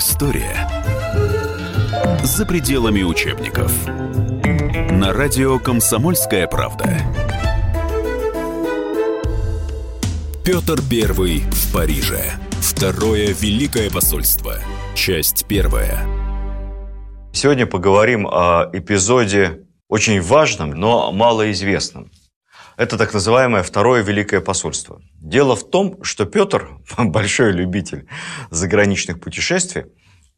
История за пределами учебников. На радио «Комсомольская правда». Петр Первый в Париже. Второе Великое посольство. Часть первая. Сегодня поговорим о эпизоде очень важном, но малоизвестном. Это так называемое Второе Великое посольство. Дело в том, что Петр, большой любитель заграничных путешествий,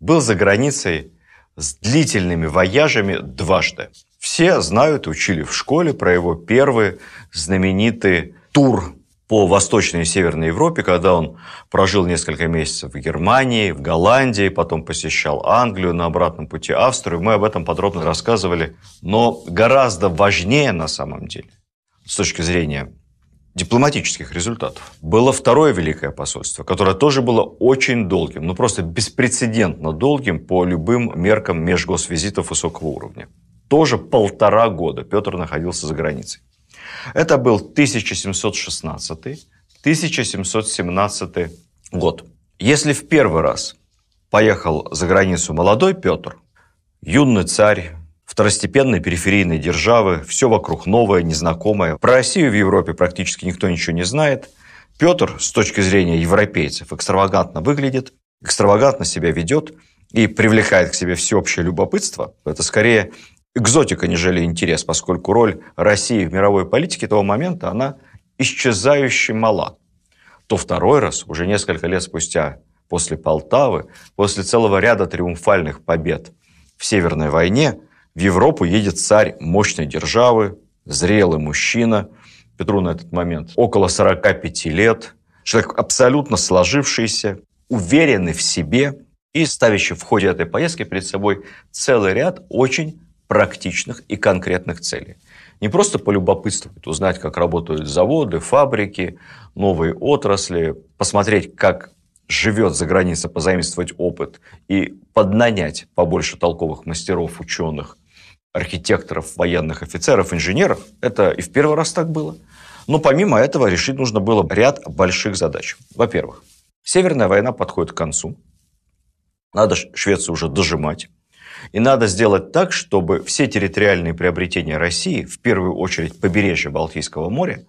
был за границей с длительными вояжами дважды. Все знают, учили в школе про его первый знаменитый тур по Восточной и Северной Европе, когда он прожил несколько месяцев в Германии, в Голландии, потом посещал Англию, на обратном пути Австрию. Мы об этом подробно рассказывали. Но гораздо важнее на самом деле, с точки зрения дипломатических результатов, было второе Великое посольство, которое тоже было очень долгим, ну просто беспрецедентно долгим по любым меркам межгосвизитов высокого уровня. Тоже полтора года Петр находился за границей. Это был 1716-1717 год. Если в первый раз поехал за границу молодой Петр, юный царь, второстепенной периферийной державы, все вокруг новое, незнакомое. Про Россию в Европе практически никто ничего не знает. Петр, с точки зрения европейцев, экстравагантно выглядит, экстравагантно себя ведет и привлекает к себе всеобщее любопытство. Это скорее экзотика, нежели интерес, поскольку роль России в мировой политике того момента, она исчезающе мала. То второй раз, уже несколько лет спустя, после Полтавы, после целого ряда триумфальных побед в Северной войне, в Европу едет царь мощной державы, зрелый мужчина, Петру на этот момент около 45 лет, человек абсолютно сложившийся, уверенный в себе и ставящий в ходе этой поездки перед собой целый ряд очень практичных и конкретных целей. Не просто полюбопытствовать, узнать, как работают заводы, фабрики, новые отрасли, посмотреть, как живет за границей, позаимствовать опыт и поднанять побольше толковых мастеров, ученых, архитекторов, военных офицеров, инженеров. Это и в первый раз так было. Но помимо этого решить нужно было ряд больших задач. Во-первых, Северная война подходит к концу. Надо Швецию уже дожимать. И надо сделать так, чтобы все территориальные приобретения России, в первую очередь побережье Балтийского моря,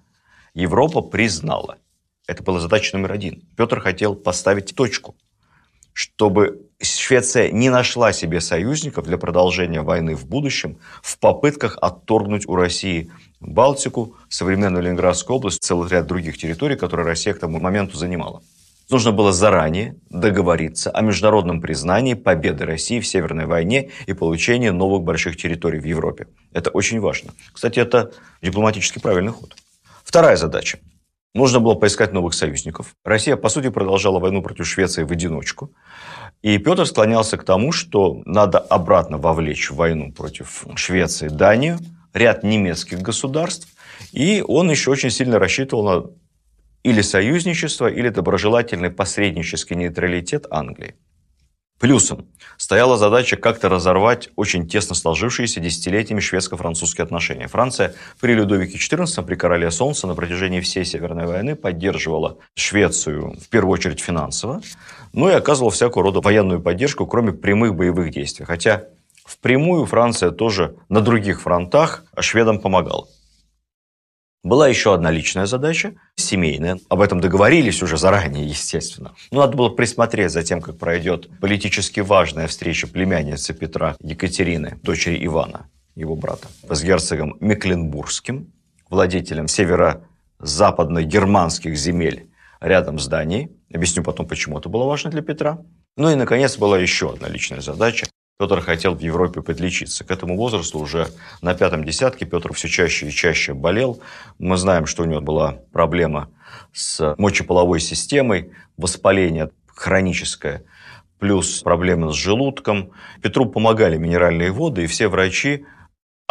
Европа признала. Это была задача номер один. Петр хотел поставить точку, чтобы Швеция не нашла себе союзников для продолжения войны в будущем в попытках отторгнуть у России Балтику, современную Ленинградскую область, целый ряд других территорий, которые Россия к тому моменту занимала. Нужно было заранее договориться о международном признании победы России в Северной войне и получении новых больших территорий в Европе. Это очень важно. Кстати, это дипломатически правильный ход. Вторая задача. Нужно было поискать новых союзников. Россия, по сути, продолжала войну против Швеции в одиночку. И Петр склонялся к тому, что надо обратно вовлечь в войну против Швеции Данию, ряд немецких государств. И он еще очень сильно рассчитывал на или союзничество, или доброжелательный посреднический нейтралитет Англии. Плюсом стояла задача как-то разорвать очень тесно сложившиеся десятилетиями шведско-французские отношения. Франция при Людовике XIV, при короле Солнца на протяжении всей Северной войны поддерживала Швецию в первую очередь финансово, ну и оказывала всякого рода военную поддержку, кроме прямых боевых действий. Хотя впрямую Франция тоже на других фронтах шведам помогала. Была еще одна личная задача, семейная. Об этом договорились уже заранее, естественно. Но надо было присмотреть за тем, как пройдет политически важная встреча племянницы Петра Екатерины, дочери Ивана, его брата, с герцогом Мекленбургским, владетелем северо-западно-германских земель рядом с Данией. Объясню потом, почему это было важно для Петра. Ну и, наконец, была еще одна личная задача Петр хотел в Европе подлечиться. К этому возрасту уже на пятом десятке Петр все чаще и чаще болел. Мы знаем, что у него была проблема с мочеполовой системой, воспаление хроническое, плюс проблемы с желудком. Петру помогали минеральные воды, и все врачи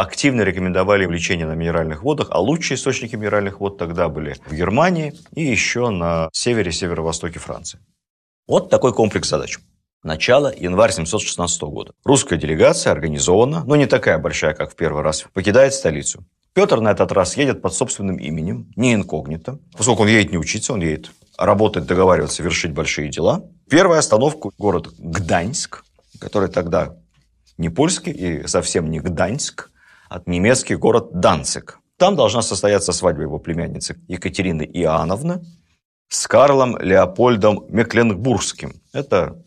активно рекомендовали лечение на минеральных водах, а лучшие источники минеральных вод тогда были в Германии и еще на севере, северо-востоке Франции. Вот такой комплекс задач. Начало январь 716 года. Русская делегация организована, но не такая большая, как в первый раз, покидает столицу. Петр на этот раз едет под собственным именем, не инкогнито. Поскольку он едет не учиться, он едет работать, договариваться, вершить большие дела. Первая остановка – город Гданьск, который тогда не польский и совсем не Гданьск, а немецкий город Данцик. Там должна состояться свадьба его племянницы Екатерины Иоанновны с Карлом Леопольдом Мекленбургским. Это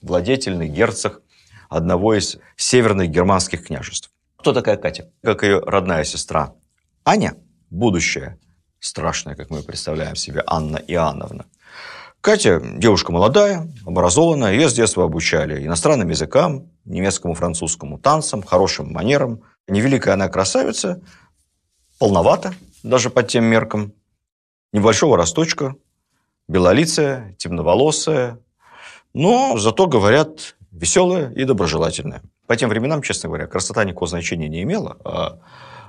владетельный герцог одного из северных германских княжеств. Кто такая Катя? Как ее родная сестра Аня, будущая, страшная, как мы представляем себе, Анна Иоанновна. Катя девушка молодая, образованная, ее с детства обучали иностранным языкам, немецкому, французскому, танцам, хорошим манерам. Невеликая она красавица, полновата даже под тем меркам, небольшого росточка, белолицая, темноволосая, но зато, говорят, веселая и доброжелательная. По тем временам, честно говоря, красота никакого значения не имела, а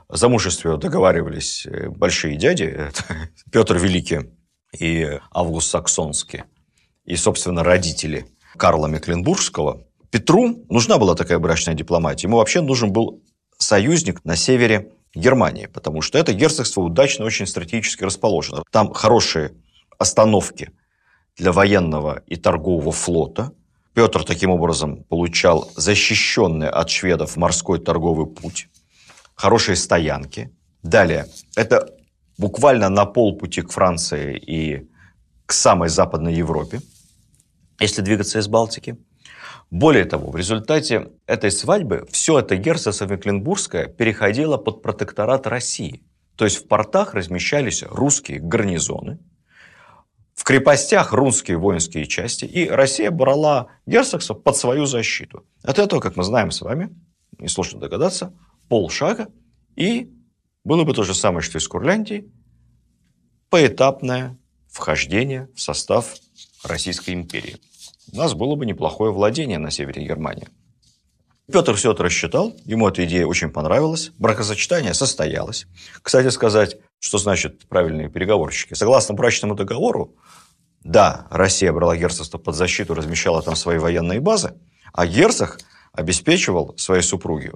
замужестве договаривались э, большие дяди, Петр Великий и Август Саксонский, и, собственно, родители Карла Мекленбургского. Петру нужна была такая брачная дипломатия. Ему вообще нужен был союзник на севере Германии, потому что это герцогство удачно очень стратегически расположено. Там хорошие остановки для военного и торгового флота. Петр таким образом получал защищенный от шведов морской торговый путь, хорошие стоянки. Далее, это буквально на полпути к Франции и к самой Западной Европе, если двигаться из Балтики. Более того, в результате этой свадьбы все это герцогство Мекленбургское переходило под протекторат России. То есть в портах размещались русские гарнизоны, в крепостях русские воинские части, и Россия брала герцогство под свою защиту. От этого, как мы знаем с вами, несложно догадаться, полшага, и было бы то же самое, что и с Курляндией, поэтапное вхождение в состав Российской империи. У нас было бы неплохое владение на севере Германии. Петр все это рассчитал, ему эта идея очень понравилась, бракосочетание состоялось. Кстати сказать, что значит правильные переговорщики. Согласно брачному договору, да, Россия брала герцогство под защиту, размещала там свои военные базы, а герцог обеспечивал своей супруге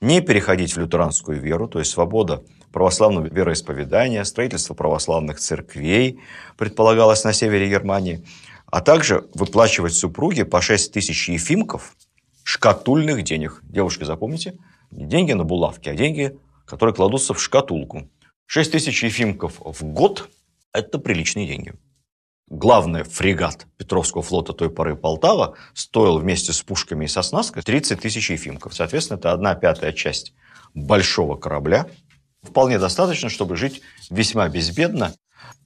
не переходить в лютеранскую веру, то есть свобода православного вероисповедания, строительство православных церквей предполагалось на севере Германии, а также выплачивать супруге по 6 тысяч ефимков шкатульных денег. Девушки, запомните, не деньги на булавки, а деньги, которые кладутся в шкатулку. 6 тысяч ефимков в год – это приличные деньги. Главный фрегат Петровского флота той поры Полтава стоил вместе с пушками и со снаской 30 тысяч ефимков. Соответственно, это одна пятая часть большого корабля. Вполне достаточно, чтобы жить весьма безбедно.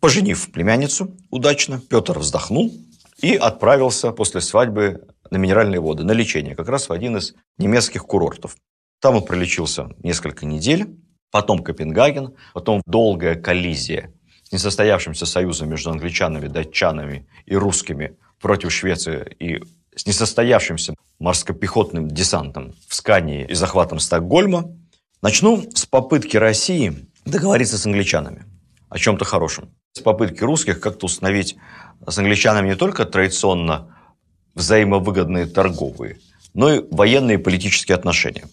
Поженив племянницу удачно, Петр вздохнул и отправился после свадьбы на минеральные воды, на лечение, как раз в один из немецких курортов. Там он пролечился несколько недель, потом Копенгаген, потом долгая коллизия с несостоявшимся союзом между англичанами, датчанами и русскими против Швеции и с несостоявшимся морскопехотным десантом в Скании и захватом Стокгольма. Начну с попытки России договориться с англичанами о чем-то хорошем. Попытки русских как-то установить с англичанами не только традиционно взаимовыгодные торговые, но и военные и политические отношения.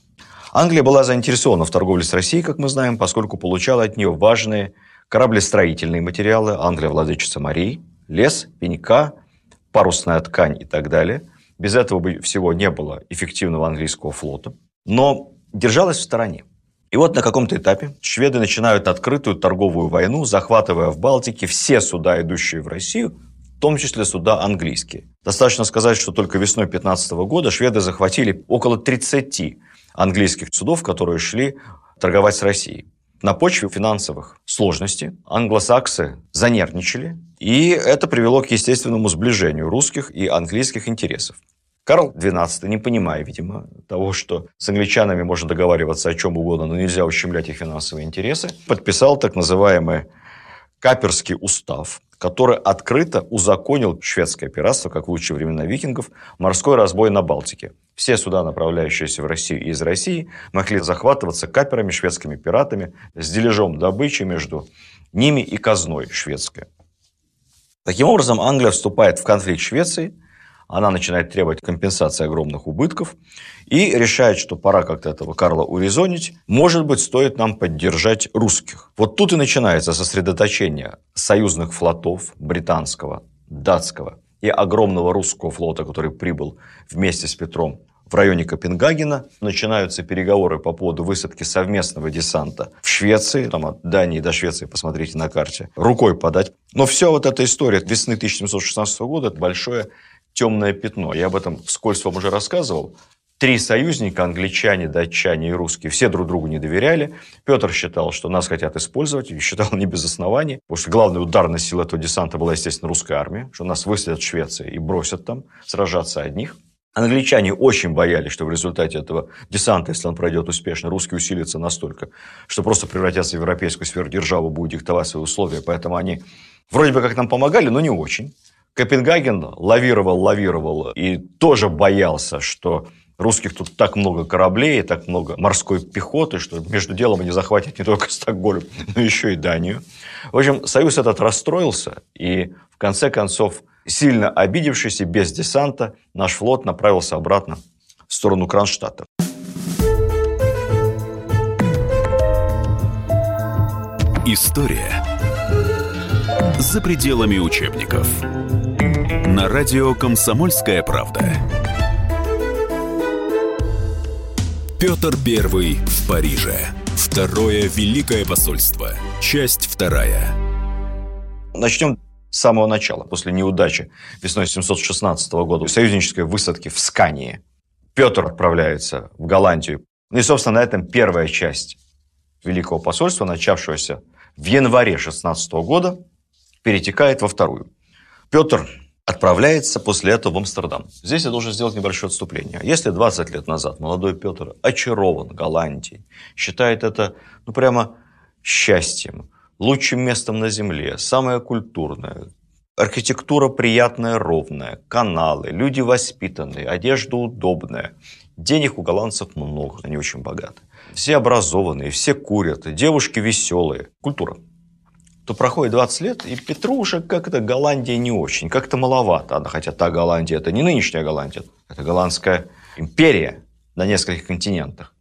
Англия была заинтересована в торговле с Россией, как мы знаем, поскольку получала от нее важные кораблестроительные материалы, Англия владычица морей, лес, пенька, парусная ткань и так далее. Без этого бы всего не было эффективного английского флота. Но держалась в стороне. И вот на каком-то этапе шведы начинают открытую торговую войну, захватывая в Балтике все суда, идущие в Россию, в том числе суда английские. Достаточно сказать, что только весной 15 года шведы захватили около 30 английских судов, которые шли торговать с Россией. На почве финансовых сложностей англосаксы занервничали, и это привело к естественному сближению русских и английских интересов. Карл XII, не понимая, видимо, того, что с англичанами можно договариваться о чем угодно, но нельзя ущемлять их финансовые интересы, подписал так называемый Каперский устав, который открыто узаконил шведское пиратство, как в лучшие времена викингов, морской разбой на Балтике. Все суда, направляющиеся в Россию и из России, могли захватываться каперами, шведскими пиратами, с дележом добычи между ними и казной шведской. Таким образом, Англия вступает в конфликт Швеции – она начинает требовать компенсации огромных убытков и решает, что пора как-то этого Карла урезонить. Может быть, стоит нам поддержать русских. Вот тут и начинается сосредоточение союзных флотов британского, датского и огромного русского флота, который прибыл вместе с Петром в районе Копенгагена. Начинаются переговоры по поводу высадки совместного десанта в Швеции. Там от Дании до Швеции, посмотрите на карте, рукой подать. Но все вот эта история весны 1716 года – это большое темное пятно. Я об этом вскользь вам уже рассказывал. Три союзника, англичане, датчане и русские, все друг другу не доверяли. Петр считал, что нас хотят использовать, и считал не без оснований, потому что главная ударная сила этого десанта была, естественно, русская армия, что нас выследят в Швеции и бросят там сражаться одних. Англичане очень боялись, что в результате этого десанта, если он пройдет успешно, русские усилятся настолько, что просто превратятся в европейскую сферу державы, будут диктовать свои условия. Поэтому они вроде бы как нам помогали, но не очень. Копенгаген лавировал, лавировал и тоже боялся, что Русских тут так много кораблей, так много морской пехоты, что между делом они захватят не только Стокгольм, но еще и Данию. В общем, союз этот расстроился, и в конце концов, сильно обидевшись и без десанта, наш флот направился обратно в сторону Кронштадта. История за пределами учебников. На радио «Комсомольская правда». Петр I в Париже. Второе Великое посольство. Часть вторая. Начнем с самого начала. После неудачи весной 716 года союзнической высадки в Скании Петр отправляется в Голландию. Ну и, собственно, на этом первая часть Великого посольства, начавшегося в январе 16 года, перетекает во вторую. Петр отправляется после этого в Амстердам. Здесь я должен сделать небольшое отступление. Если 20 лет назад молодой Петр очарован Голландией, считает это ну, прямо счастьем, лучшим местом на земле, самое культурное, архитектура приятная, ровная, каналы, люди воспитанные, одежда удобная, денег у голландцев много, они очень богаты. Все образованные, все курят, девушки веселые. Культура то проходит 20 лет, и Петру уже как-то Голландия не очень, как-то маловато. Хотя та Голландия – это не нынешняя Голландия, это голландская империя на нескольких континентах.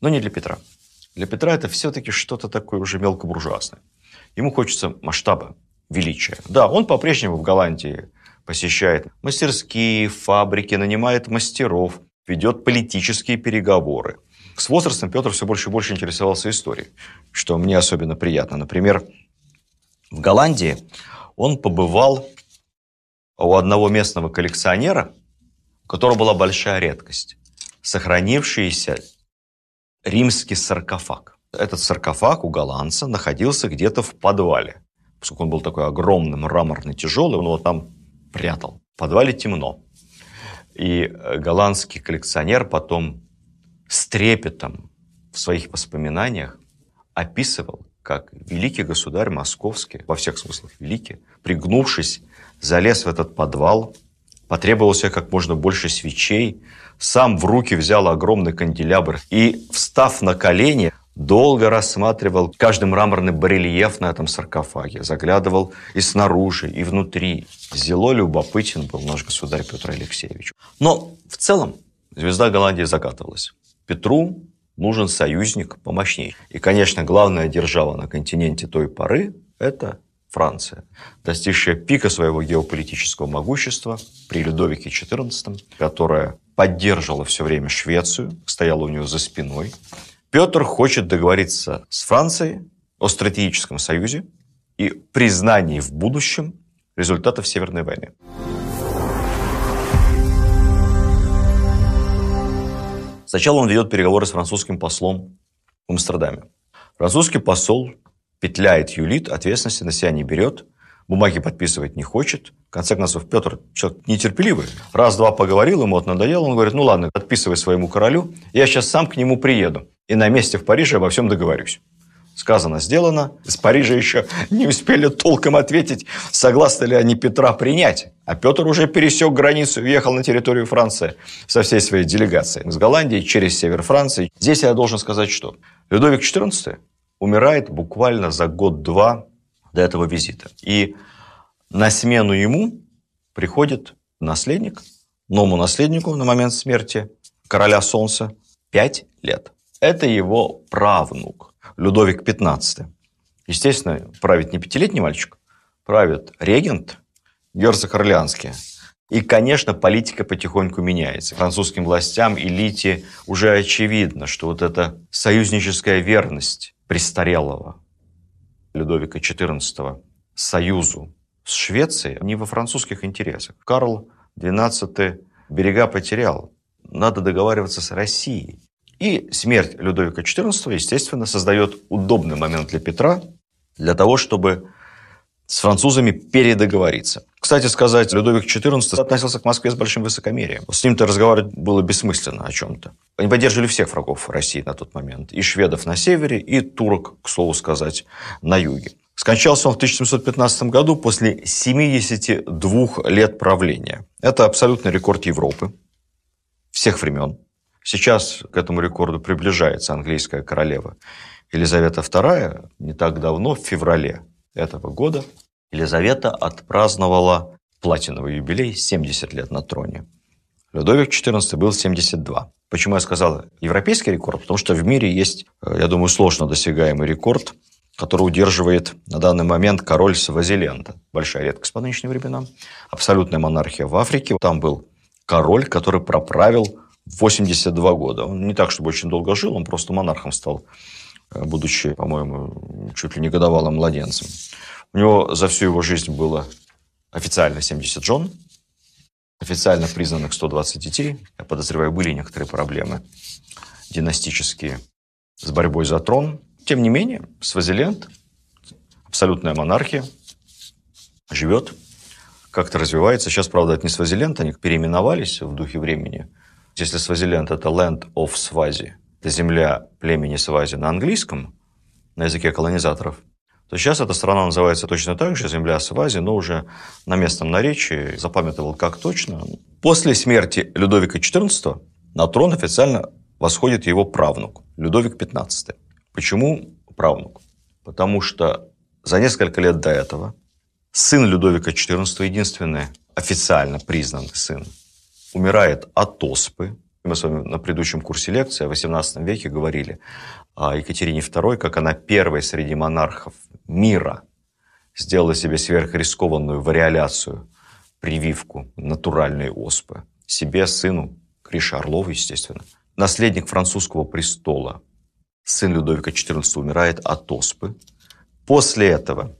Но не для Петра. Для Петра это все-таки что-то такое уже мелкобуржуазное. Ему хочется масштаба, величия. Да, он по-прежнему в Голландии посещает мастерские, фабрики, нанимает мастеров, ведет политические переговоры – с возрастом Петр все больше и больше интересовался историей, что мне особенно приятно. Например, в Голландии он побывал у одного местного коллекционера, у которого была большая редкость – сохранившийся римский саркофаг. Этот саркофаг у голландца находился где-то в подвале. Поскольку он был такой огромный, мраморный, тяжелый, он его там прятал. В подвале темно. И э, голландский коллекционер потом с трепетом в своих воспоминаниях описывал, как великий государь московский, во всех смыслах великий, пригнувшись, залез в этот подвал, потребовал себе как можно больше свечей, сам в руки взял огромный канделябр и, встав на колени, долго рассматривал каждый мраморный барельеф на этом саркофаге, заглядывал и снаружи, и внутри. Зело любопытен был наш государь Петр Алексеевич. Но в целом звезда Голландии закатывалась. Петру нужен союзник помощнее. И, конечно, главная держава на континенте той поры – это Франция, достигшая пика своего геополитического могущества при Людовике XIV, которая поддерживала все время Швецию, стояла у нее за спиной. Петр хочет договориться с Францией о стратегическом союзе и признании в будущем результатов Северной войны. Сначала он ведет переговоры с французским послом в Амстердаме. Французский посол петляет, юлит, ответственности на себя не берет, бумаги подписывать не хочет. В конце концов, Петр человек нетерпеливый. Раз-два поговорил, ему это надоело, он говорит, ну ладно, подписывай своему королю, я сейчас сам к нему приеду и на месте в Париже обо всем договорюсь. Сказано, сделано. Из Парижа еще не успели толком ответить, согласны ли они Петра принять. А Петр уже пересек границу въехал на территорию Франции со всей своей делегацией. С Голландии через север Франции. Здесь я должен сказать, что Людовик XIV умирает буквально за год-два до этого визита. И на смену ему приходит наследник, новому наследнику на момент смерти короля Солнца, пять лет. Это его правнук. Людовик XV. Естественно, правит не пятилетний мальчик, правит регент, герцог Орлеанский. И, конечно, политика потихоньку меняется. Французским властям, элите уже очевидно, что вот эта союзническая верность престарелого Людовика XIV союзу с Швецией не во французских интересах. Карл XII берега потерял. Надо договариваться с Россией. И смерть Людовика XIV, естественно, создает удобный момент для Петра для того, чтобы с французами передоговориться. Кстати сказать, Людовик XIV относился к Москве с большим высокомерием. С ним-то разговаривать было бессмысленно о чем-то. Они поддерживали всех врагов России на тот момент. И шведов на севере, и турок, к слову сказать, на юге. Скончался он в 1715 году после 72 лет правления. Это абсолютный рекорд Европы всех времен. Сейчас к этому рекорду приближается английская королева Елизавета II. Не так давно, в феврале этого года, Елизавета отпраздновала платиновый юбилей 70 лет на троне. Людовик XIV был 72. Почему я сказал европейский рекорд? Потому что в мире есть, я думаю, сложно досягаемый рекорд, который удерживает на данный момент король Свазиленда. Большая редкость по нынешним временам. Абсолютная монархия в Африке. Там был король, который проправил 82 года. Он не так, чтобы очень долго жил, он просто монархом стал, э, будучи, по-моему, чуть ли не годовалым младенцем. У него за всю его жизнь было официально 70 жен, официально признанных 120 детей. Я подозреваю, были некоторые проблемы династические с борьбой за трон. Тем не менее, Свазиленд, абсолютная монархия, живет, как-то развивается. Сейчас, правда, это не Свазиленд, они переименовались в духе времени. Если Свазиленд – это Land of Swazi, это земля племени Свази на английском, на языке колонизаторов, то сейчас эта страна называется точно так же, земля Свази, но уже на местном наречии, запамятовал как точно. После смерти Людовика XIV на трон официально восходит его правнук, Людовик XV. Почему правнук? Потому что за несколько лет до этого сын Людовика XIV, единственный официально признанный сын, умирает от оспы. Мы с вами на предыдущем курсе лекции о XVIII веке говорили о Екатерине II, как она первой среди монархов мира сделала себе сверхрискованную вариоляцию, прививку натуральной оспы. Себе, сыну, Гриша Орлову, естественно. Наследник французского престола, сын Людовика XIV, умирает от оспы. После этого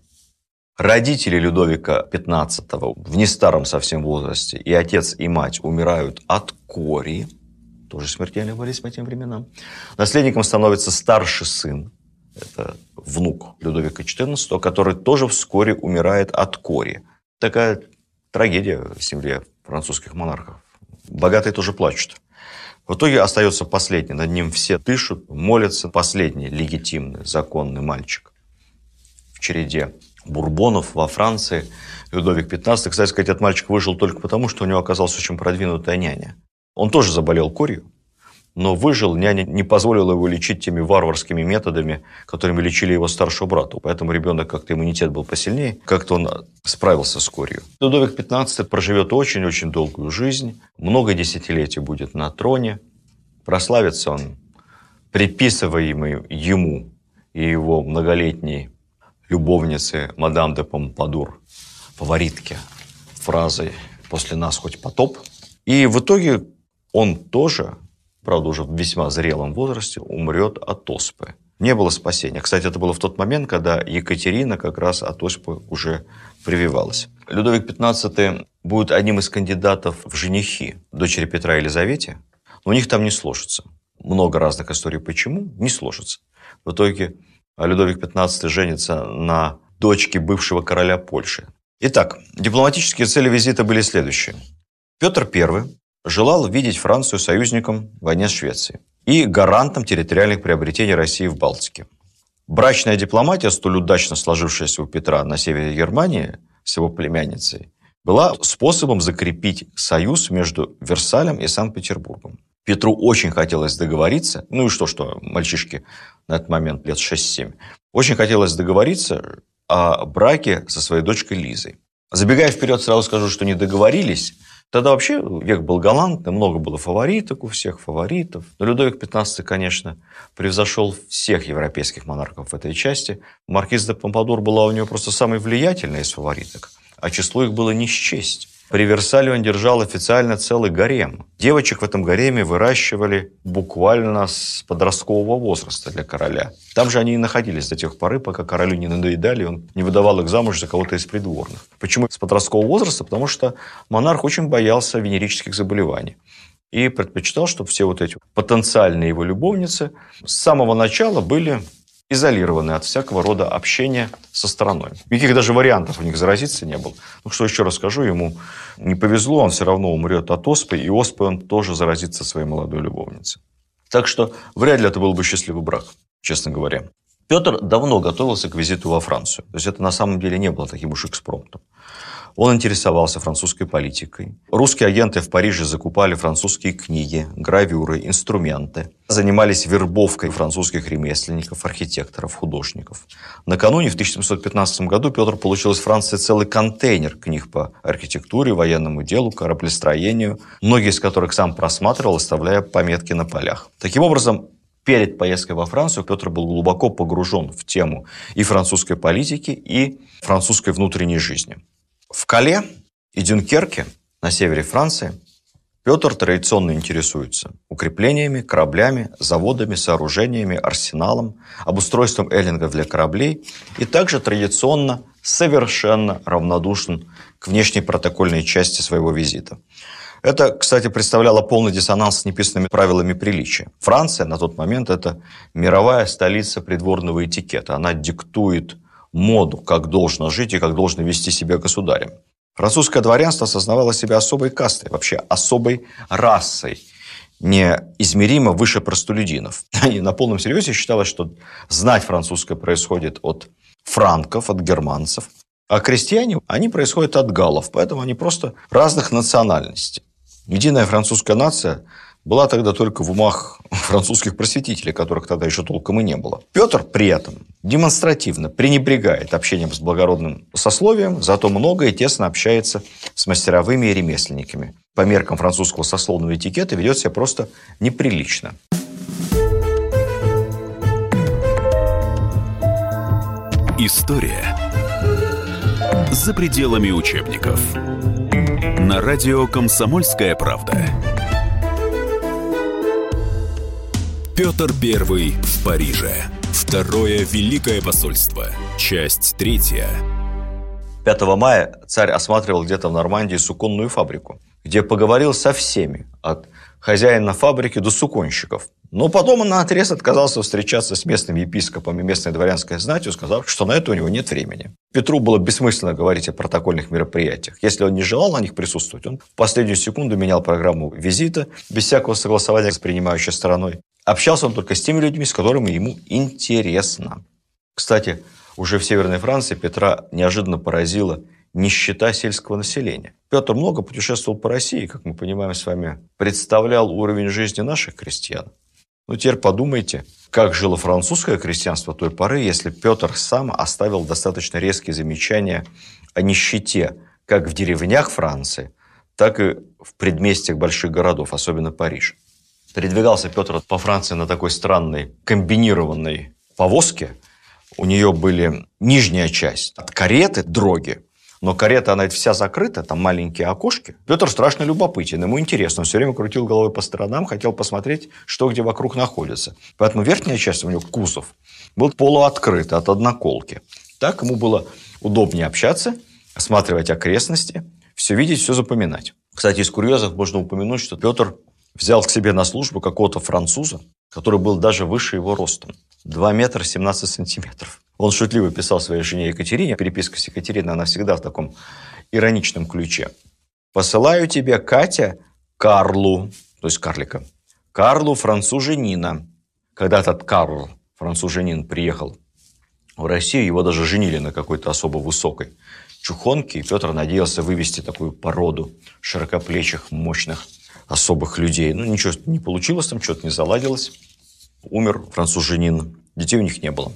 родители Людовика XV в нестаром совсем возрасте, и отец, и мать умирают от кори – тоже смертельная болезнь по тем временам. Наследником становится старший сын, это внук Людовика XIV, который тоже вскоре умирает от кори. Такая трагедия в семье французских монархов. Богатые тоже плачут. В итоге остается последний, над ним все дышат, молятся. Последний легитимный, законный мальчик в череде бурбонов во Франции. Людовик XV, кстати сказать, этот мальчик вышел только потому, что у него оказалась очень продвинутая няня. Он тоже заболел корью, но выжил, няня не позволила его лечить теми варварскими методами, которыми лечили его старшего брата. Поэтому ребенок как-то иммунитет был посильнее, как-то он справился с корью. Людовик XV проживет очень-очень долгую жизнь, много десятилетий будет на троне, прославится он приписываемый ему и его многолетней любовнице мадам де Помпадур, фаворитке, фразой «после нас хоть потоп». И в итоге он тоже, правда, уже в весьма зрелом возрасте, умрет от оспы. Не было спасения. Кстати, это было в тот момент, когда Екатерина как раз от оспы уже прививалась. Людовик XV будет одним из кандидатов в женихи дочери Петра Елизавете, но у них там не сложится. Много разных историй, почему не сложится. В итоге Людовик XV женится на дочке бывшего короля Польши. Итак, дипломатические цели визита были следующие. Петр I желал видеть Францию союзником в войне с Швецией и гарантом территориальных приобретений России в Балтике. Брачная дипломатия, столь удачно сложившаяся у Петра на севере Германии с его племянницей, была способом закрепить союз между Версалем и Санкт-Петербургом. Петру очень хотелось договориться, ну и что, что мальчишки на этот момент лет 6-7, очень хотелось договориться о браке со своей дочкой Лизой. Забегая вперед, сразу скажу, что не договорились, Тогда вообще век был галантный, много было фавориток у всех, фаворитов. Но Людовик XV, конечно, превзошел всех европейских монархов в этой части. Маркиз де Помпадур была у него просто самой влиятельной из фавориток. а число их было не счесть. При Версале он держал официально целый гарем. Девочек в этом гареме выращивали буквально с подросткового возраста для короля. Там же они и находились до тех поры, пока королю не надоедали, он не выдавал их замуж за кого-то из придворных. Почему с подросткового возраста? Потому что монарх очень боялся венерических заболеваний и предпочитал, чтобы все вот эти потенциальные его любовницы с самого начала были изолированы от всякого рода общения со стороной. Никаких даже вариантов у них заразиться не было. Ну, что еще расскажу, ему не повезло, он все равно умрет от оспы, и оспой он тоже заразится своей молодой любовницей. Так что вряд ли это был бы счастливый брак, честно говоря. Петр давно готовился к визиту во Францию. То есть это на самом деле не было таким уж экспромтом. Он интересовался французской политикой. Русские агенты в Париже закупали французские книги, гравюры, инструменты. Занимались вербовкой французских ремесленников, архитекторов, художников. Накануне, в 1715 году, Петр получил из Франции целый контейнер книг по архитектуре, военному делу, кораблестроению, многие из которых сам просматривал, оставляя пометки на полях. Таким образом, перед поездкой во Францию Петр был глубоко погружен в тему и французской политики, и французской внутренней жизни. В Кале и Дюнкерке на севере Франции Петр традиционно интересуется укреплениями, кораблями, заводами, сооружениями, арсеналом, обустройством эллингов для кораблей и также традиционно совершенно равнодушен к внешней протокольной части своего визита. Это, кстати, представляло полный диссонанс с неписанными правилами приличия. Франция на тот момент – это мировая столица придворного этикета. Она диктует моду, как должно жить и как должно вести себя государем. Французское дворянство осознавало себя особой кастой, вообще особой расой, неизмеримо выше простолюдинов. И на полном серьезе считалось, что знать французское происходит от франков, от германцев, а крестьяне, они происходят от галлов, поэтому они просто разных национальностей. Единая французская нация была тогда только в умах французских просветителей, которых тогда еще толком и не было. Петр при этом демонстративно пренебрегает общением с благородным сословием, зато много и тесно общается с мастеровыми и ремесленниками. По меркам французского сословного этикета ведет себя просто неприлично. История за пределами учебников. На радио «Комсомольская правда». Петр I в Париже. Второе Великое посольство. Часть третья. 5 мая царь осматривал где-то в Нормандии суконную фабрику, где поговорил со всеми, от хозяина фабрики до суконщиков. Но потом он на отрез отказался встречаться с местным епископом и местной дворянской знатью, сказав, что на это у него нет времени. Петру было бессмысленно говорить о протокольных мероприятиях. Если он не желал на них присутствовать, он в последнюю секунду менял программу визита без всякого согласования с принимающей стороной. Общался он только с теми людьми, с которыми ему интересно. Кстати, уже в Северной Франции Петра неожиданно поразила нищета сельского населения. Петр много путешествовал по России, как мы понимаем с вами, представлял уровень жизни наших крестьян. Ну, теперь подумайте, как жило французское крестьянство той поры, если Петр сам оставил достаточно резкие замечания о нищете как в деревнях Франции, так и в предместьях больших городов, особенно Париж. Передвигался Петр по Франции на такой странной комбинированной повозке. У нее были нижняя часть от кареты, дроги, но карета, она вся закрыта, там маленькие окошки. Петр страшно любопытен, ему интересно. Он все время крутил головой по сторонам, хотел посмотреть, что где вокруг находится. Поэтому верхняя часть у него, кузов, был полуоткрыт от одноколки. Так ему было удобнее общаться, осматривать окрестности, все видеть, все запоминать. Кстати, из курьезов можно упомянуть, что Петр взял к себе на службу какого-то француза, который был даже выше его ростом. 2 метра 17 сантиметров. Он шутливо писал своей жене Екатерине. Переписка с Екатериной, она всегда в таком ироничном ключе. «Посылаю тебе, Катя, Карлу, то есть карлика, Карлу француженина». Когда этот Карл, француженин, приехал в Россию, его даже женили на какой-то особо высокой чухонке, и Петр надеялся вывести такую породу широкоплечих, мощных особых людей. Ну, ничего не получилось там, что-то не заладилось. Умер француженин. Детей у них не было.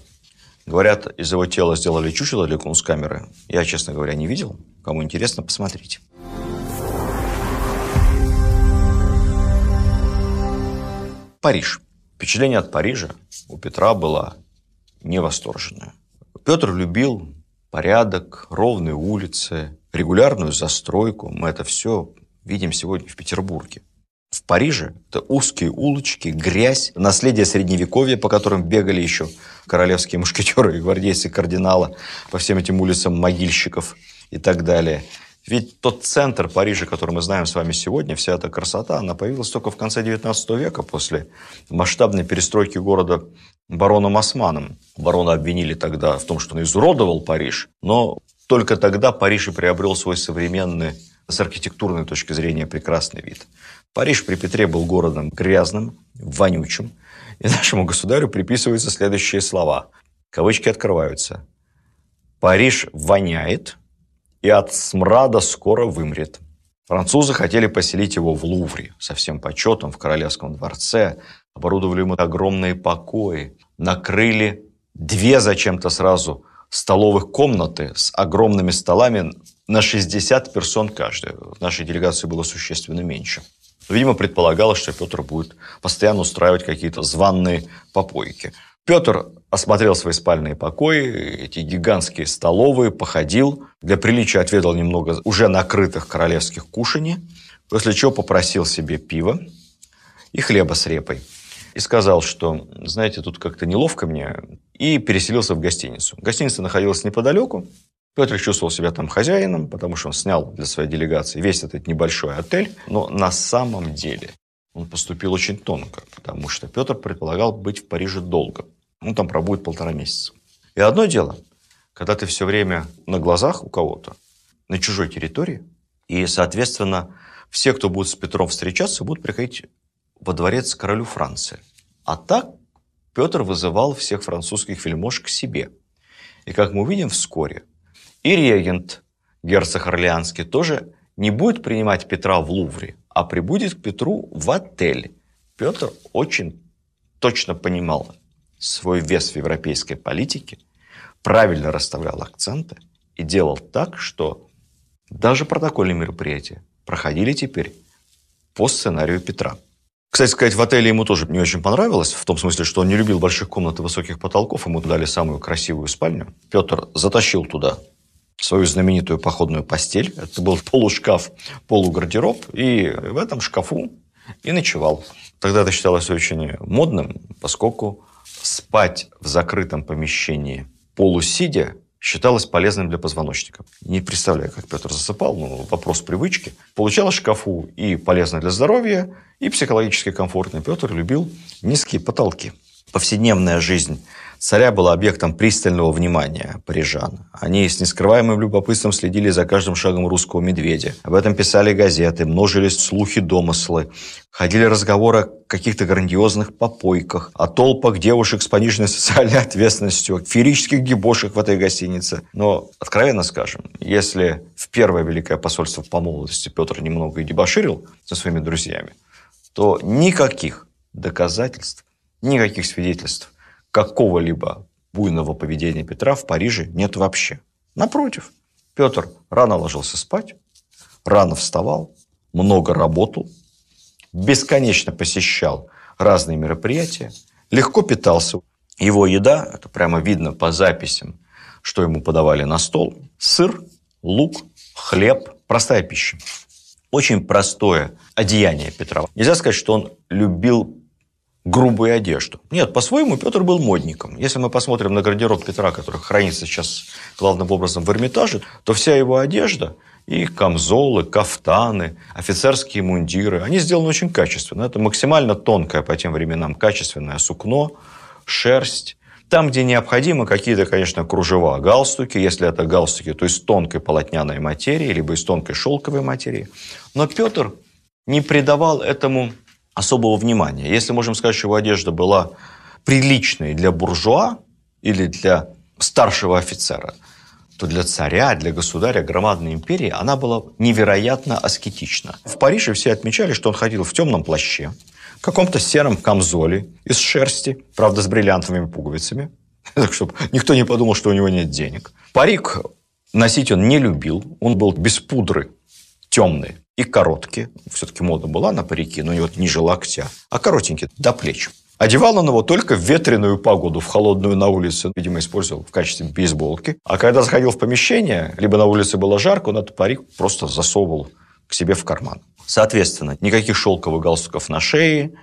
Говорят, из его тела сделали чучело для камеры. Я, честно говоря, не видел. Кому интересно, посмотрите. Париж. Впечатление от Парижа у Петра было невосторженное. Петр любил порядок, ровные улицы, регулярную застройку. Мы это все видим сегодня в Петербурге. В Париже это узкие улочки, грязь, наследие средневековья, по которым бегали еще королевские мушкетеры и гвардейцы кардинала по всем этим улицам могильщиков и так далее. Ведь тот центр Парижа, который мы знаем с вами сегодня, вся эта красота, она появилась только в конце XIX века, после масштабной перестройки города бароном Османом. Барона обвинили тогда в том, что он изуродовал Париж, но только тогда Париж и приобрел свой современный, с архитектурной точки зрения, прекрасный вид. Париж при Петре был городом грязным, вонючим, и нашему государю приписываются следующие слова. Кавычки открываются. «Париж воняет, и от смрада скоро вымрет». Французы хотели поселить его в Лувре, со всем почетом, в Королевском дворце, оборудовали ему огромные покои, накрыли две зачем-то сразу столовых комнаты с огромными столами на 60 персон каждая. В нашей делегации было существенно меньше. Видимо, предполагалось, что Петр будет постоянно устраивать какие-то званные попойки. Петр осмотрел свои спальные покои, эти гигантские столовые, походил, для приличия отведал немного уже накрытых королевских кушаний, после чего попросил себе пива и хлеба с репой. И сказал, что, знаете, тут как-то неловко мне, и переселился в гостиницу. Гостиница находилась неподалеку, Петр чувствовал себя там хозяином, потому что он снял для своей делегации весь этот небольшой отель. Но на самом деле он поступил очень тонко, потому что Петр предполагал быть в Париже долго. Он там пробудет полтора месяца. И одно дело, когда ты все время на глазах у кого-то, на чужой территории, и, соответственно, все, кто будет с Петром встречаться, будут приходить во дворец королю Франции. А так Петр вызывал всех французских вельмож к себе. И, как мы увидим вскоре, и регент, герцог Орлеанский, тоже не будет принимать Петра в Лувре, а прибудет к Петру в отель. Петр очень точно понимал свой вес в европейской политике, правильно расставлял акценты и делал так, что даже протокольные мероприятия проходили теперь по сценарию Петра. Кстати сказать, в отеле ему тоже не очень понравилось, в том смысле, что он не любил больших комнат и высоких потолков, ему дали самую красивую спальню. Петр затащил туда свою знаменитую походную постель. Это был полушкаф, полугардероб. И в этом шкафу и ночевал. Тогда это считалось очень модным, поскольку спать в закрытом помещении полусидя считалось полезным для позвоночника. Не представляю, как Петр засыпал, но вопрос привычки. Получалось шкафу и полезно для здоровья, и психологически комфортно. Петр любил низкие потолки. Повседневная жизнь Царя была объектом пристального внимания парижан. Они с нескрываемым любопытством следили за каждым шагом русского медведя. Об этом писали газеты, множились слухи, домыслы. Ходили разговоры о каких-то грандиозных попойках, о толпах девушек с пониженной социальной ответственностью, о феерических дебошах в этой гостинице. Но, откровенно скажем, если в первое Великое посольство по молодости Петр немного и дебоширил со своими друзьями, то никаких доказательств, никаких свидетельств какого-либо буйного поведения Петра в Париже нет вообще. Напротив, Петр рано ложился спать, рано вставал, много работал, бесконечно посещал разные мероприятия, легко питался. Его еда, это прямо видно по записям, что ему подавали на стол, сыр, лук, хлеб, простая пища. Очень простое одеяние Петра. Нельзя сказать, что он любил грубую одежду. Нет, по-своему Петр был модником. Если мы посмотрим на гардероб Петра, который хранится сейчас главным образом в Эрмитаже, то вся его одежда и камзолы, кафтаны, офицерские мундиры, они сделаны очень качественно. Это максимально тонкое по тем временам качественное сукно, шерсть. Там, где необходимо, какие-то, конечно, кружева, галстуки. Если это галстуки, то из тонкой полотняной материи, либо из тонкой шелковой материи. Но Петр не придавал этому особого внимания. Если можем сказать, что его одежда была приличной для буржуа или для старшего офицера, то для царя, для государя громадной империи она была невероятно аскетична. В Париже все отмечали, что он ходил в темном плаще, каком-то сером камзоле из шерсти, правда, с бриллиантовыми пуговицами, так чтобы никто не подумал, что у него нет денег. Парик носить он не любил, он был без пудры, темный и короткие. Все-таки мода была на парики, но не вот ниже локтя, а коротенькие, до плеч. Одевал он его только в ветреную погоду, в холодную на улице. Видимо, использовал в качестве бейсболки. А когда заходил в помещение, либо на улице было жарко, он этот парик просто засовывал к себе в карман. Соответственно, никаких шелковых галстуков на шее,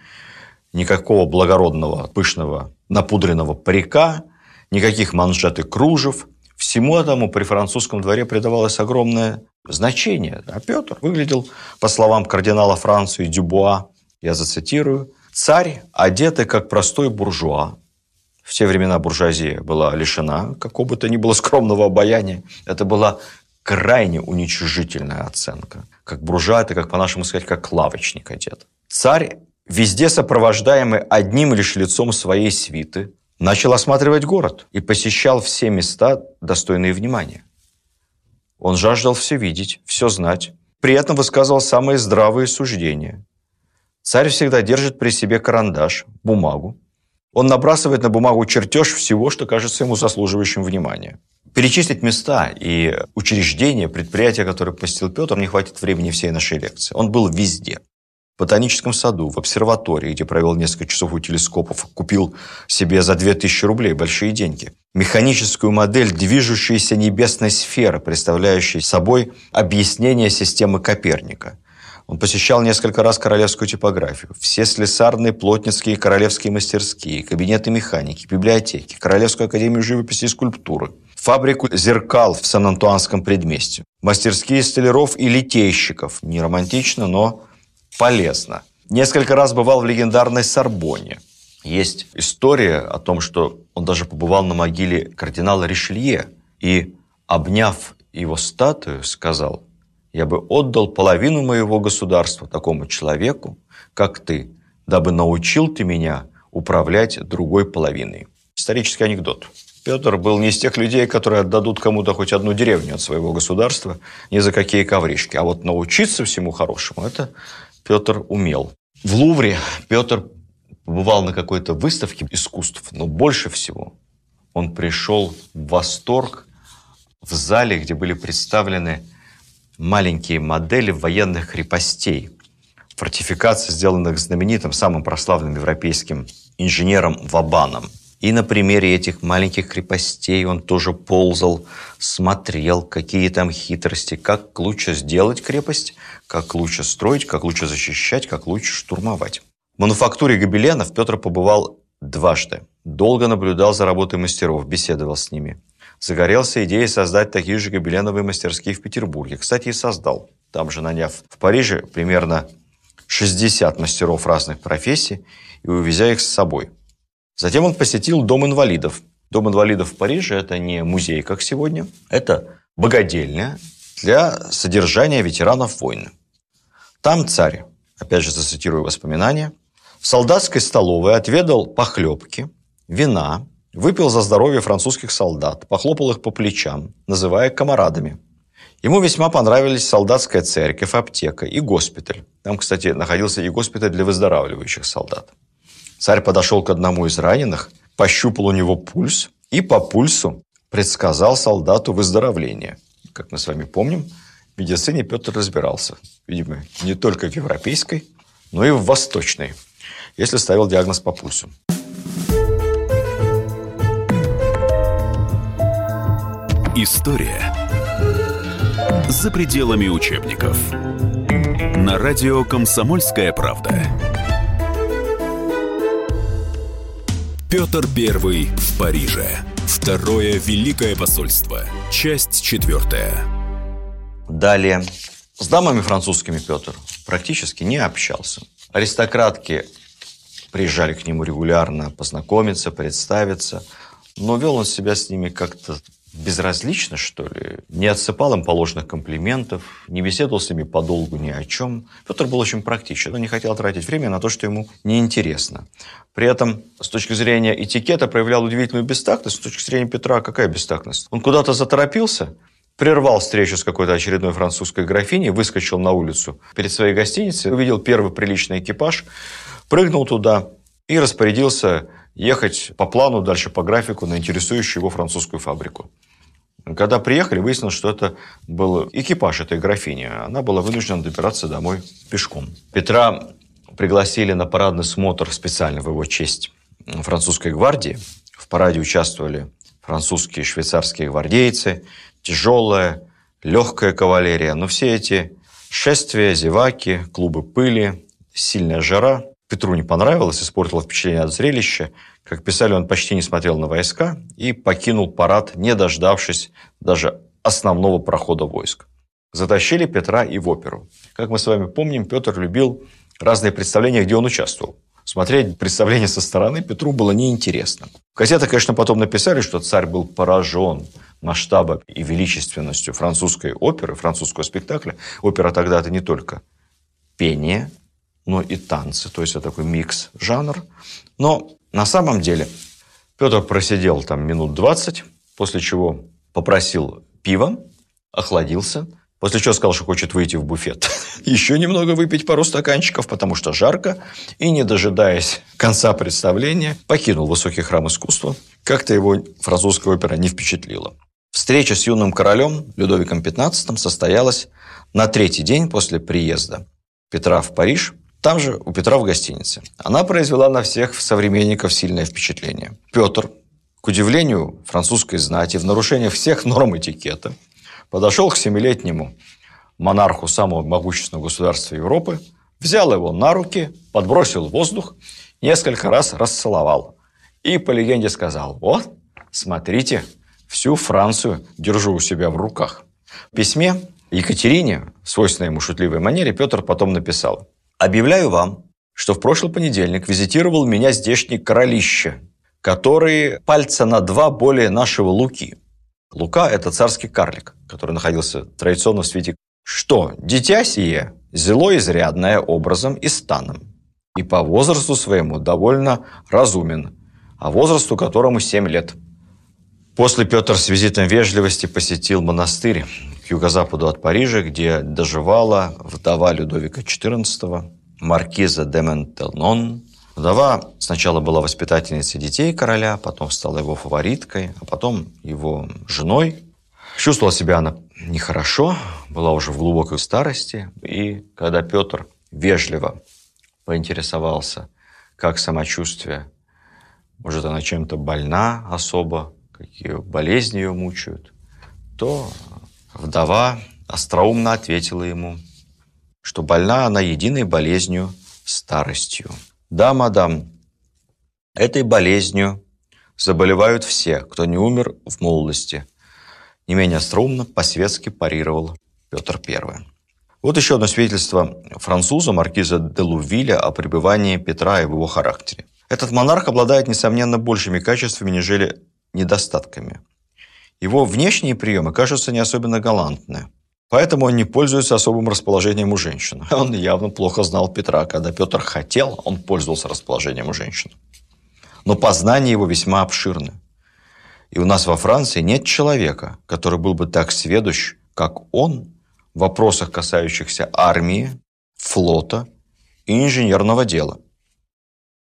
никакого благородного, пышного, напудренного парика, никаких манжет и кружев. Всему этому при французском дворе придавалось огромное значение. А Петр выглядел, по словам кардинала Франции Дюбуа, я зацитирую, «царь, одетый как простой буржуа». В те времена буржуазия была лишена какого бы то ни было скромного обаяния. Это была крайне уничижительная оценка. Как буржуа, это, как по-нашему сказать, как лавочник одет. Царь, везде сопровождаемый одним лишь лицом своей свиты, начал осматривать город и посещал все места, достойные внимания. Он жаждал все видеть, все знать, при этом высказывал самые здравые суждения. Царь всегда держит при себе карандаш, бумагу. Он набрасывает на бумагу чертеж всего, что кажется ему заслуживающим внимания. Перечислить места и учреждения, предприятия, которые посетил Петр, не хватит времени всей нашей лекции. Он был везде ботаническом саду, в обсерватории, где провел несколько часов у телескопов, купил себе за 2000 рублей большие деньги. Механическую модель движущейся небесной сферы, представляющей собой объяснение системы Коперника. Он посещал несколько раз королевскую типографию, все слесарные, плотницкие королевские мастерские, кабинеты механики, библиотеки, Королевскую академию живописи и скульптуры, фабрику зеркал в Сан-Антуанском предместье, мастерские столяров и литейщиков. Не романтично, но полезно. Несколько раз бывал в легендарной Сорбоне. Есть история о том, что он даже побывал на могиле кардинала Ришелье и, обняв его статую, сказал, «Я бы отдал половину моего государства такому человеку, как ты, дабы научил ты меня управлять другой половиной». Исторический анекдот. Петр был не из тех людей, которые отдадут кому-то хоть одну деревню от своего государства ни за какие ковришки. А вот научиться всему хорошему – это Петр умел. В Лувре Петр побывал на какой-то выставке искусств, но больше всего он пришел в восторг в зале, где были представлены маленькие модели военных крепостей, фортификаций, сделанных знаменитым, самым прославленным европейским инженером Вабаном – и на примере этих маленьких крепостей он тоже ползал, смотрел, какие там хитрости, как лучше сделать крепость, как лучше строить, как лучше защищать, как лучше штурмовать. В мануфактуре гобеленов Петр побывал дважды. Долго наблюдал за работой мастеров, беседовал с ними. Загорелся идеей создать такие же гобеленовые мастерские в Петербурге. Кстати, и создал. Там же наняв в Париже примерно 60 мастеров разных профессий и увезя их с собой – Затем он посетил Дом инвалидов. Дом инвалидов в Париже – это не музей, как сегодня. Это богадельня для содержания ветеранов войны. Там царь, опять же зацитирую воспоминания, в солдатской столовой отведал похлебки, вина, выпил за здоровье французских солдат, похлопал их по плечам, называя комарадами. Ему весьма понравились солдатская церковь, аптека и госпиталь. Там, кстати, находился и госпиталь для выздоравливающих солдат. Царь подошел к одному из раненых, пощупал у него пульс и по пульсу предсказал солдату выздоровление. Как мы с вами помним, в медицине Петр разбирался. Видимо, не только в европейской, но и в восточной, если ставил диагноз по пульсу. История за пределами учебников. На радио «Комсомольская правда». Петр I в Париже. Второе Великое посольство. Часть четвертая. Далее. С дамами французскими Петр практически не общался. Аристократки приезжали к нему регулярно познакомиться, представиться, но вел он себя с ними как-то безразлично, что ли, не отсыпал им положенных комплиментов, не беседовал с ними подолгу ни о чем. Петр был очень практичен, он не хотел тратить время на то, что ему неинтересно. При этом, с точки зрения этикета, проявлял удивительную бестактность. С точки зрения Петра, какая бестактность? Он куда-то заторопился, прервал встречу с какой-то очередной французской графиней, выскочил на улицу перед своей гостиницей, увидел первый приличный экипаж, прыгнул туда и распорядился ехать по плану, дальше по графику на интересующую его французскую фабрику. Когда приехали, выяснилось, что это был экипаж этой графини. Она была вынуждена добираться домой пешком. Петра пригласили на парадный смотр специально в его честь французской гвардии. В параде участвовали французские швейцарские гвардейцы, тяжелая, легкая кавалерия. Но все эти шествия, зеваки, клубы пыли, сильная жара Петру не понравилось, испортило впечатление от зрелища. Как писали, он почти не смотрел на войска и покинул парад, не дождавшись даже основного прохода войск. Затащили Петра и в оперу. Как мы с вами помним, Петр любил разные представления, где он участвовал. Смотреть представление со стороны Петру было неинтересно. В газетах, конечно, потом написали, что царь был поражен масштабом и величественностью французской оперы, французского спектакля. Опера тогда это не только пение, но и танцы. То есть это такой микс жанр. Но на самом деле Петр просидел там минут 20, после чего попросил пива, охладился, после чего сказал, что хочет выйти в буфет. Еще немного выпить пару стаканчиков, потому что жарко, и, не дожидаясь конца представления, покинул высокий храм искусства. Как-то его французская опера не впечатлила. Встреча с юным королем Людовиком XV состоялась на третий день после приезда Петра в Париж – там же, у Петра в гостинице. Она произвела на всех современников сильное впечатление. Петр, к удивлению французской знати, в нарушение всех норм этикета, подошел к семилетнему монарху самого могущественного государства Европы, взял его на руки, подбросил в воздух, несколько раз расцеловал. И по легенде сказал, вот, смотрите, всю Францию держу у себя в руках. В письме Екатерине, в свойственной ему шутливой манере, Петр потом написал – Объявляю вам, что в прошлый понедельник визитировал меня здешний королище, который пальца на два более нашего Луки. Лука – это царский карлик, который находился традиционно в свете. Что дитя сие зело изрядное образом и станом, и по возрасту своему довольно разумен, а возрасту которому семь лет. После Петр с визитом вежливости посетил монастырь юго-западу от Парижа, где доживала вдова Людовика XIV, маркиза де Ментелнон. Вдова сначала была воспитательницей детей короля, потом стала его фавориткой, а потом его женой. Чувствовала себя она нехорошо, была уже в глубокой старости. И когда Петр вежливо поинтересовался, как самочувствие, может, она чем-то больна особо, какие болезни ее мучают, то Вдова остроумно ответила ему, что больна она единой болезнью – старостью. «Да, мадам, этой болезнью заболевают все, кто не умер в молодости». Не менее остроумно по-светски парировал Петр I. Вот еще одно свидетельство француза маркиза де Лувиля о пребывании Петра и в его характере. Этот монарх обладает, несомненно, большими качествами, нежели недостатками. Его внешние приемы кажутся не особенно галантны. Поэтому он не пользуется особым расположением у женщин. Он явно плохо знал Петра. Когда Петр хотел, он пользовался расположением у женщин. Но познания его весьма обширны. И у нас во Франции нет человека, который был бы так сведущ, как он, в вопросах, касающихся армии, флота и инженерного дела.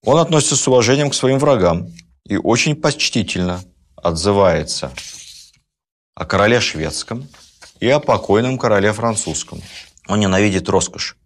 Он относится с уважением к своим врагам и очень почтительно отзывается о короле шведском и о покойном короле французском. Он ненавидит роскошь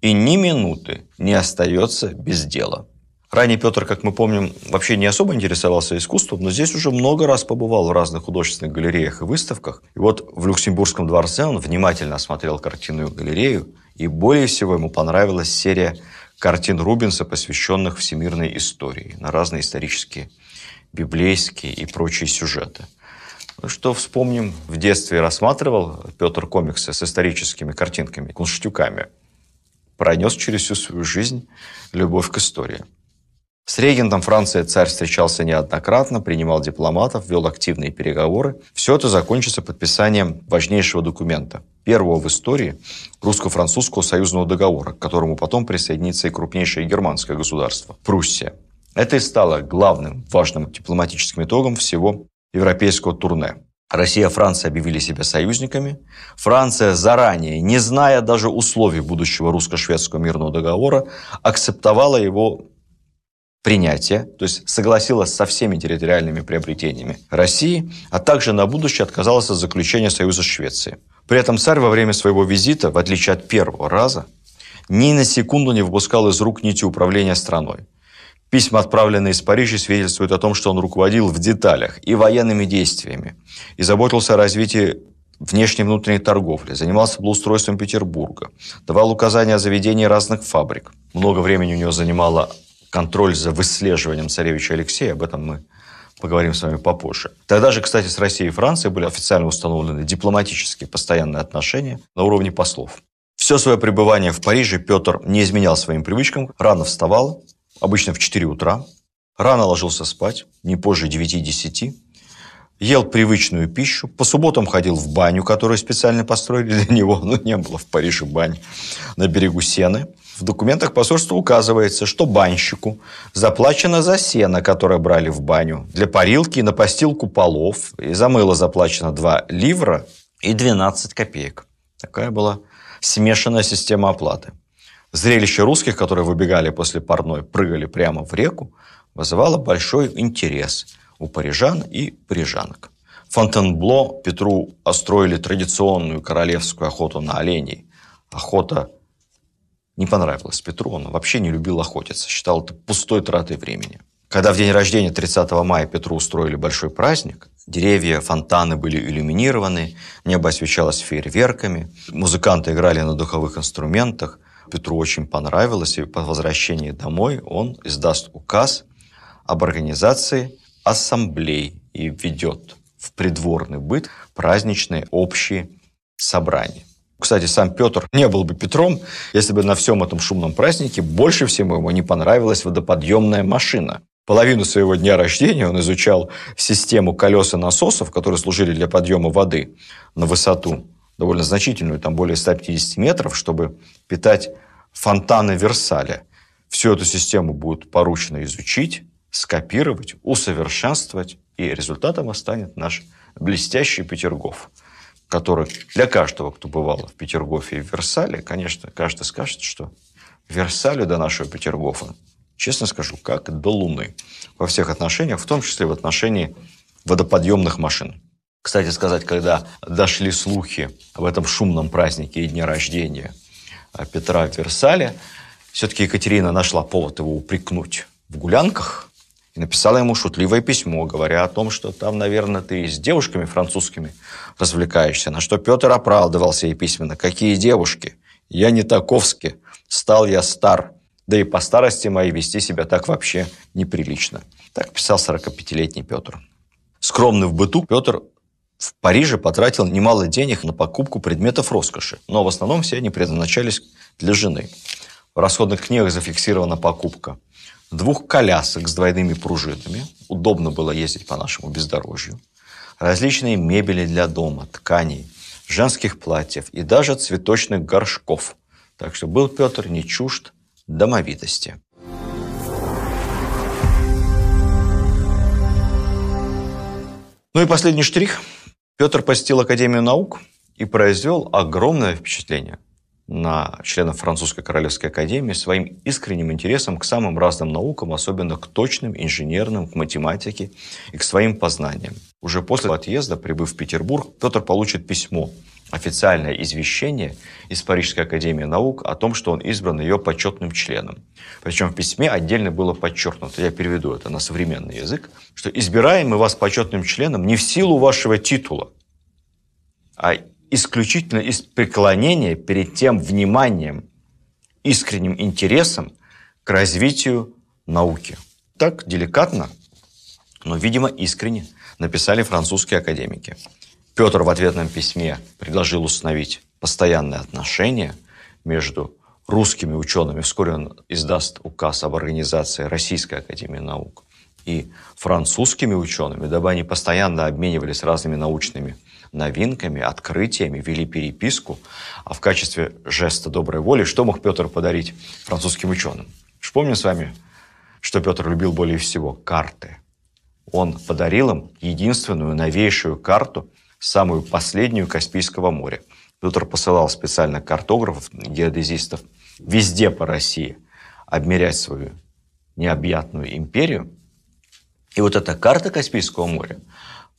и ни минуты не остается без дела. Ранее Петр, как мы помним, вообще не особо интересовался искусством, но здесь уже много раз побывал в разных художественных галереях и выставках. И вот в Люксембургском дворце он внимательно осмотрел картинную галерею, и более всего ему понравилась серия картин Рубенса, посвященных всемирной истории, на разные исторические, библейские и прочие сюжеты – что вспомним, в детстве рассматривал Петр комиксы с историческими картинками, кунштюками. Пронес через всю свою жизнь любовь к истории. С регентом Франции царь встречался неоднократно, принимал дипломатов, вел активные переговоры. Все это закончится подписанием важнейшего документа, первого в истории русско-французского союзного договора, к которому потом присоединится и крупнейшее германское государство – Пруссия. Это и стало главным важным дипломатическим итогом всего европейского турне. Россия и Франция объявили себя союзниками. Франция заранее, не зная даже условий будущего русско-шведского мирного договора, акцептовала его принятие, то есть согласилась со всеми территориальными приобретениями России, а также на будущее отказалась от заключения союза с Швецией. При этом царь во время своего визита, в отличие от первого раза, ни на секунду не выпускал из рук нити управления страной. Письма, отправленные из Парижа, свидетельствуют о том, что он руководил в деталях и военными действиями, и заботился о развитии внешней и внутренней торговли, занимался благоустройством Петербурга, давал указания о заведении разных фабрик. Много времени у него занимало контроль за выслеживанием царевича Алексея, об этом мы поговорим с вами попозже. Тогда же, кстати, с Россией и Францией были официально установлены дипломатические постоянные отношения на уровне послов. Все свое пребывание в Париже Петр не изменял своим привычкам, рано вставал, обычно в 4 утра, рано ложился спать, не позже 9-10, ел привычную пищу, по субботам ходил в баню, которую специально построили для него, ну, не было в Париже бань, на берегу Сены. В документах посольства указывается, что банщику заплачено за сено, которое брали в баню, для парилки и на постилку полов, и за мыло заплачено 2 ливра и 12 копеек. Такая была смешанная система оплаты. Зрелище русских, которые выбегали после парной, прыгали прямо в реку, вызывало большой интерес у парижан и парижанок. Фонтенбло Петру остроили традиционную королевскую охоту на оленей. Охота не понравилась Петру, он вообще не любил охотиться, считал это пустой тратой времени. Когда в день рождения 30 мая Петру устроили большой праздник, деревья, фонтаны были иллюминированы, небо освещалось фейерверками, музыканты играли на духовых инструментах. Петру очень понравилось, и по возвращении домой он издаст указ об организации ассамблей и введет в придворный быт праздничные общие собрания. Кстати, сам Петр не был бы Петром, если бы на всем этом шумном празднике больше всего ему не понравилась водоподъемная машина. Половину своего дня рождения он изучал систему колес и насосов, которые служили для подъема воды на высоту довольно значительную, там более 150 метров, чтобы питать фонтаны Версаля. Всю эту систему будет поручено изучить, скопировать, усовершенствовать, и результатом станет наш блестящий Петергоф – который для каждого, кто бывал в Петергофе и в Версале, конечно, каждый скажет, что Версалю до нашего Петергофа, честно скажу, как до Луны. Во всех отношениях, в том числе в отношении водоподъемных машин. Кстати сказать, когда дошли слухи об этом шумном празднике и дне рождения Петра в Версале, все-таки Екатерина нашла повод его упрекнуть в гулянках – и написала ему шутливое письмо, говоря о том, что там, наверное, ты с девушками французскими развлекаешься. На что Петр оправдывался ей письменно. Какие девушки? Я не таковски. Стал я стар. Да и по старости моей вести себя так вообще неприлично. Так писал 45-летний Петр. Скромный в быту, Петр в Париже потратил немало денег на покупку предметов роскоши, но в основном все они предназначались для жены. В расходных книгах зафиксирована покупка двух колясок с двойными пружинами. Удобно было ездить по нашему бездорожью. Различные мебели для дома, тканей, женских платьев и даже цветочных горшков. Так что был Петр не чужд домовитости. Ну и последний штрих. Петр посетил Академию наук и произвел огромное впечатление – на членов Французской Королевской Академии своим искренним интересом к самым разным наукам, особенно к точным, инженерным, к математике и к своим познаниям. Уже после отъезда, прибыв в Петербург, Петр получит письмо, официальное извещение из Парижской Академии Наук о том, что он избран ее почетным членом. Причем в письме отдельно было подчеркнуто, я переведу это на современный язык, что избираем мы вас почетным членом не в силу вашего титула, а исключительно из преклонения перед тем вниманием, искренним интересом к развитию науки. Так деликатно, но, видимо, искренне написали французские академики. Петр в ответном письме предложил установить постоянные отношения между русскими учеными. Вскоре он издаст указ об организации Российской Академии Наук и французскими учеными, дабы они постоянно обменивались разными научными новинками, открытиями, вели переписку. А в качестве жеста доброй воли что мог Петр подарить французским ученым? Вспомним с вами, что Петр любил более всего – карты. Он подарил им единственную новейшую карту, самую последнюю Каспийского моря. Петр посылал специально картографов, геодезистов везде по России обмерять свою необъятную империю. И вот эта карта Каспийского моря –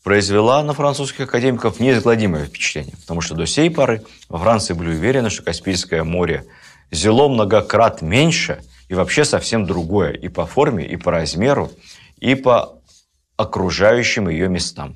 произвела на французских академиков неизгладимое впечатление, потому что до сей поры во Франции были уверены, что Каспийское море зело многократ меньше и вообще совсем другое и по форме, и по размеру, и по окружающим ее местам.